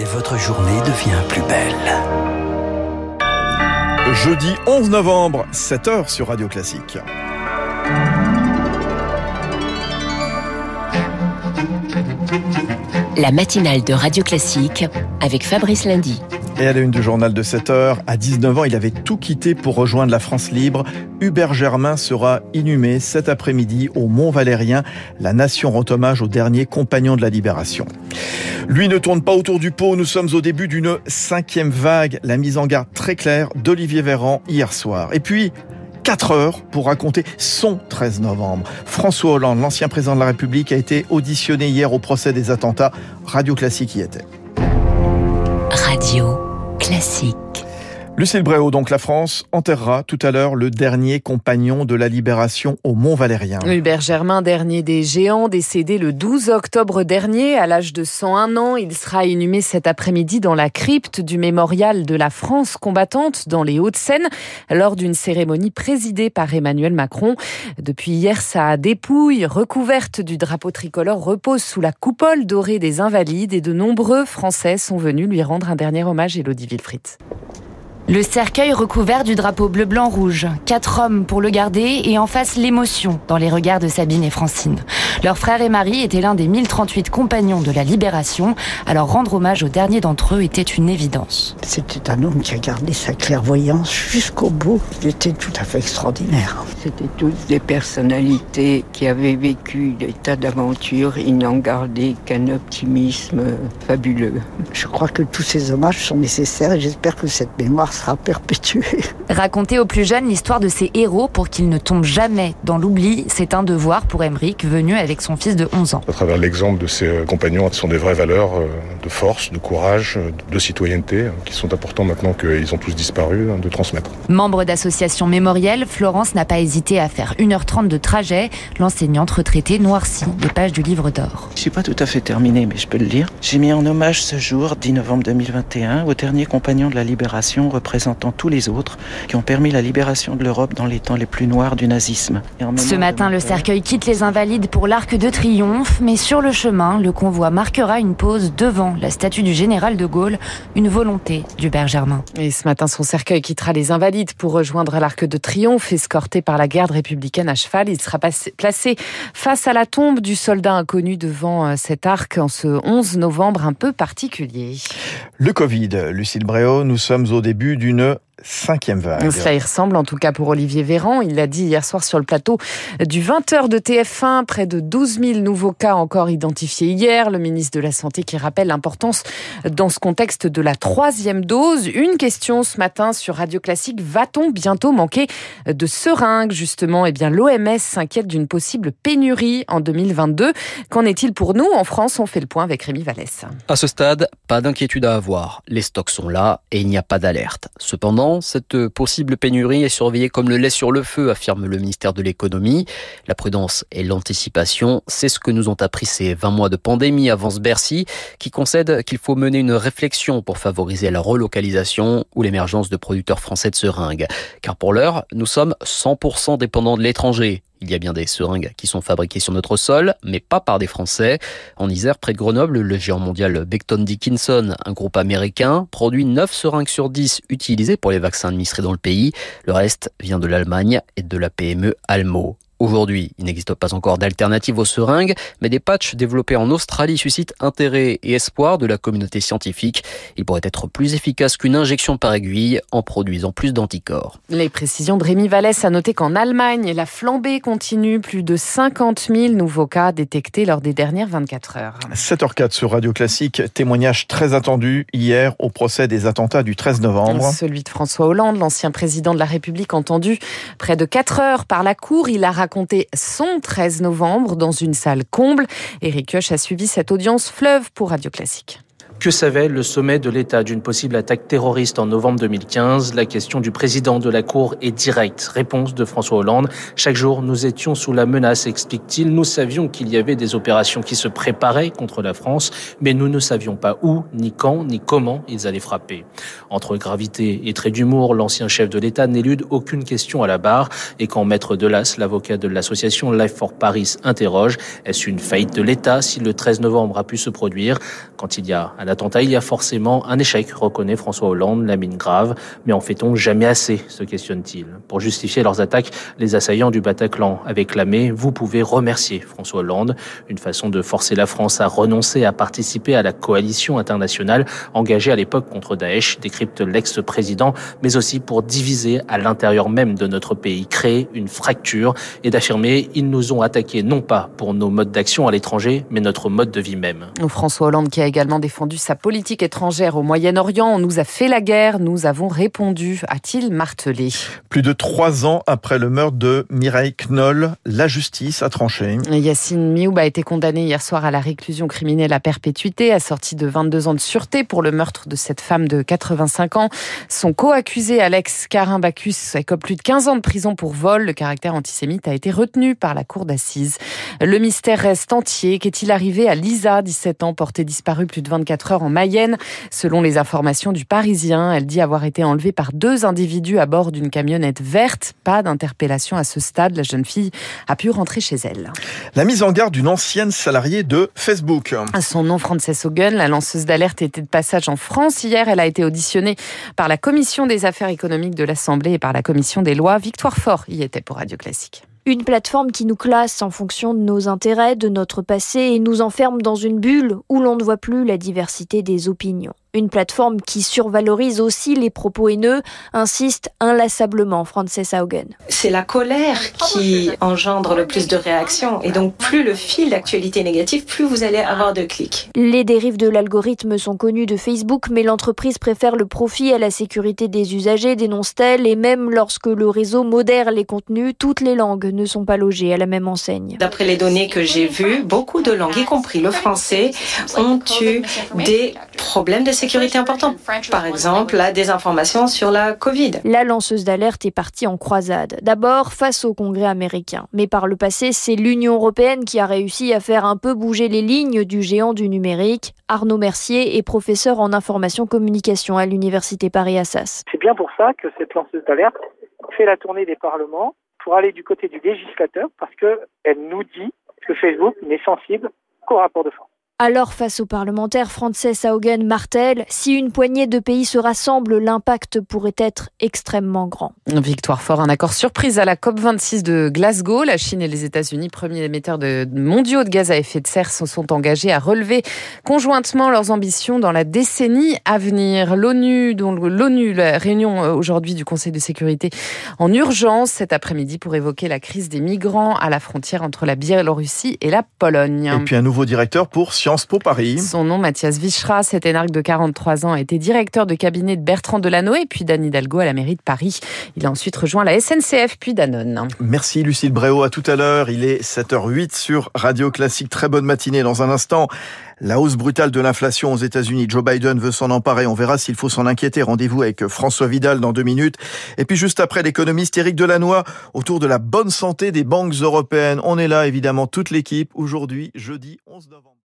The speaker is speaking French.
et votre journée devient plus belle. Jeudi 11 novembre, 7h sur Radio Classique. La matinale de Radio Classique avec Fabrice Lundy. Et à la une du journal de 7 heures, à 19 ans, il avait tout quitté pour rejoindre la France libre. Hubert Germain sera inhumé cet après-midi au Mont Valérien. La nation rend hommage au dernier compagnon de la libération. Lui ne tourne pas autour du pot. Nous sommes au début d'une cinquième vague. La mise en garde très claire d'Olivier Véran hier soir. Et puis, 4 heures pour raconter son 13 novembre. François Hollande, l'ancien président de la République, a été auditionné hier au procès des attentats. Radio Classique y était. Radio Classique. Lucille Bréau, donc la France, enterrera tout à l'heure le dernier compagnon de la libération au Mont Valérien. Hubert Germain, dernier des géants, décédé le 12 octobre dernier à l'âge de 101 ans. Il sera inhumé cet après-midi dans la crypte du mémorial de la France combattante dans les Hauts-de-Seine lors d'une cérémonie présidée par Emmanuel Macron. Depuis hier, sa dépouille recouverte du drapeau tricolore repose sous la coupole dorée des Invalides et de nombreux Français sont venus lui rendre un dernier hommage, Elodie Wilfried. Le cercueil recouvert du drapeau bleu-blanc-rouge. Quatre hommes pour le garder et en face l'émotion dans les regards de Sabine et Francine. Leur frère et mari étaient l'un des 1038 compagnons de la Libération, alors rendre hommage au dernier d'entre eux était une évidence. C'était un homme qui a gardé sa clairvoyance jusqu'au bout. Il était tout à fait extraordinaire. C'était toutes des personnalités qui avaient vécu des tas d'aventures. Ils n'ont gardé qu'un optimisme fabuleux. Je crois que tous ces hommages sont nécessaires et j'espère que cette mémoire sera perpétuée. Raconter aux plus jeunes l'histoire de ces héros pour qu'ils ne tombent jamais dans l'oubli, c'est un devoir pour Emmerich, venu avec son fils de 11 ans. À travers l'exemple de ses compagnons, ce sont des vraies valeurs de force, de courage, de citoyenneté, qui sont importants maintenant qu'ils ont tous disparu, de transmettre. Membre d'association mémorielle, Florence n'a pas hésité à faire 1h30 de trajet. L'enseignante retraitée noircit les pages du livre d'or. Je suis pas tout à fait terminé, mais je peux le lire. J'ai mis en hommage ce jour, 10 novembre 2021, au dernier compagnon de la libération représentant tous les autres qui ont permis la libération de l'Europe dans les temps les plus noirs du nazisme. Ce matin, le cercueil quitte les Invalides pour l'Arc de Triomphe, mais sur le chemin, le convoi marquera une pause devant la statue du général de Gaulle, une volonté d'Hubert Germain. Et ce matin, son cercueil quittera les Invalides pour rejoindre l'Arc de Triomphe, escorté par la garde républicaine à cheval. Il sera placé face à la tombe du soldat inconnu devant cet arc en ce 11 novembre un peu particulier. Le Covid, Lucille Bréau, nous sommes au début d'une cinquième vague. Ça y ressemble en tout cas pour Olivier Véran. Il l'a dit hier soir sur le plateau du 20h de TF1. Près de 12 000 nouveaux cas encore identifiés hier. Le ministre de la Santé qui rappelle l'importance dans ce contexte de la troisième dose. Une question ce matin sur Radio Classique. Va-t-on bientôt manquer de seringues? Justement Eh bien l'OMS s'inquiète d'une possible pénurie en 2022. Qu'en est-il pour nous? En France, on fait le point avec Rémi Vallès. À ce stade, pas d'inquiétude à avoir. Les stocks sont là et il n'y a pas d'alerte. Cependant, cette possible pénurie est surveillée comme le lait sur le feu, affirme le ministère de l'économie. La prudence et l'anticipation, c'est ce que nous ont appris ces 20 mois de pandémie, avance Bercy, qui concède qu'il faut mener une réflexion pour favoriser la relocalisation ou l'émergence de producteurs français de seringues. Car pour l'heure, nous sommes 100% dépendants de l'étranger. Il y a bien des seringues qui sont fabriquées sur notre sol, mais pas par des Français. En Isère, près de Grenoble, le géant mondial Becton Dickinson, un groupe américain, produit 9 seringues sur 10 utilisées pour les vaccins administrés dans le pays. Le reste vient de l'Allemagne et de la PME Almo. Aujourd'hui, il n'existe pas encore d'alternative aux seringues, mais des patchs développés en Australie suscitent intérêt et espoir de la communauté scientifique. Ils pourraient être plus efficaces qu'une injection par aiguille en produisant plus d'anticorps. Les précisions de Rémi Vallès a noté qu'en Allemagne, la flambée continue. Plus de 50 000 nouveaux cas détectés lors des dernières 24 heures. 7h04 sur Radio Classique, témoignage très attendu hier au procès des attentats du 13 novembre. Celui de François Hollande, l'ancien président de la République, entendu près de 4 heures par la Cour. Il a raconté son 13 novembre dans une salle comble. Éric Kioch a suivi cette audience fleuve pour Radio Classique. Que savait le sommet de l'État d'une possible attaque terroriste en novembre 2015 La question du président de la Cour est directe. Réponse de François Hollande. Chaque jour, nous étions sous la menace, explique-t-il. Nous savions qu'il y avait des opérations qui se préparaient contre la France, mais nous ne savions pas où, ni quand, ni comment ils allaient frapper. Entre gravité et trait d'humour, l'ancien chef de l'État n'élude aucune question à la barre. Et quand Maître Delas, l'avocat de l'association Life for Paris, interroge, est-ce une faillite de l'État si le 13 novembre a pu se produire? Quand il y a attentat, il y a forcément un échec, reconnaît François Hollande, la mine grave. Mais en fait-on jamais assez, se questionne-t-il. Pour justifier leurs attaques, les assaillants du Bataclan avaient clamé « Vous pouvez remercier François Hollande », une façon de forcer la France à renoncer à participer à la coalition internationale engagée à l'époque contre Daesh, décrypte l'ex-président, mais aussi pour diviser à l'intérieur même de notre pays, créer une fracture et d'affirmer « Ils nous ont attaqués non pas pour nos modes d'action à l'étranger, mais notre mode de vie même ». François Hollande qui a également défendu sa politique étrangère au Moyen-Orient. On nous a fait la guerre, nous avons répondu, a-t-il martelé. Plus de trois ans après le meurtre de Mireille Knoll, la justice a tranché. Yacine Mioub a été condamné hier soir à la réclusion criminelle à perpétuité, assorti de 22 ans de sûreté pour le meurtre de cette femme de 85 ans. Son co-accusé Alex Carin Bacchus écope plus de 15 ans de prison pour vol. Le caractère antisémite a été retenu par la cour d'assises. Le mystère reste entier. Qu'est-il arrivé à Lisa, 17 ans, portée disparue plus de 24 heures en Mayenne Selon les informations du Parisien, elle dit avoir été enlevée par deux individus à bord d'une camionnette verte. Pas d'interpellation à ce stade. La jeune fille a pu rentrer chez elle. La mise en garde d'une ancienne salariée de Facebook. Son nom, Frances Hogan, la lanceuse d'alerte était de passage en France. Hier, elle a été auditionnée par la Commission des affaires économiques de l'Assemblée et par la Commission des lois. Victoire Fort y était pour Radio Classique. Une plateforme qui nous classe en fonction de nos intérêts, de notre passé et nous enferme dans une bulle où l'on ne voit plus la diversité des opinions. Une plateforme qui survalorise aussi les propos haineux, insiste inlassablement Frances Haugen. C'est la colère qui engendre le plus de réactions. Et donc, plus le fil d'actualité négative, plus vous allez avoir de clics. Les dérives de l'algorithme sont connues de Facebook, mais l'entreprise préfère le profit à la sécurité des usagers, dénonce-t-elle. Et même lorsque le réseau modère les contenus, toutes les langues ne sont pas logées à la même enseigne. D'après les données que j'ai vues, beaucoup de langues, y compris le français, ont eu des problèmes de sécurité importants. Par exemple, la désinformation sur la Covid. La lanceuse d'alerte est partie en croisade. D'abord face au Congrès américain. Mais par le passé, c'est l'Union européenne qui a réussi à faire un peu bouger les lignes du géant du numérique. Arnaud Mercier est professeur en information communication à l'Université Paris-Assas. C'est bien pour ça que cette lanceuse d'alerte fait la tournée des parlements pour aller du côté du législateur parce qu'elle nous dit que Facebook n'est sensible qu'au rapport de force. Alors, face aux parlementaires, Frances Haugen martèle si une poignée de pays se rassemblent, l'impact pourrait être extrêmement grand. Victoire fort, un accord surprise à la COP26 de Glasgow. La Chine et les États-Unis, premiers émetteurs de mondiaux de gaz à effet de serre, se sont engagés à relever conjointement leurs ambitions dans la décennie à venir. L'ONU, dont l'ONU, la réunion euh, aujourd'hui du Conseil de sécurité en urgence cet après-midi pour évoquer la crise des migrants à la frontière entre la Biélorussie et la Pologne. Et puis un nouveau directeur pour Sciences Paris. Son nom, Mathias Vichra, cet énarque de 43 ans, a été directeur de cabinet de Bertrand Delanoë, puis d'Anne Hidalgo à la mairie de Paris. Il a ensuite rejoint la SNCF, puis Danone. Merci Lucille Bréau, à tout à l'heure. Il est 7h08 sur Radio Classique. Très bonne matinée. Dans un instant, la hausse brutale de l'inflation aux États-Unis. Joe Biden veut s'en emparer. On verra s'il faut s'en inquiéter. Rendez-vous avec François Vidal dans deux minutes. Et puis juste après, l'économiste Éric Delannoy autour de la bonne santé des banques européennes. On est là, évidemment, toute l'équipe. Aujourd'hui, jeudi 11 novembre.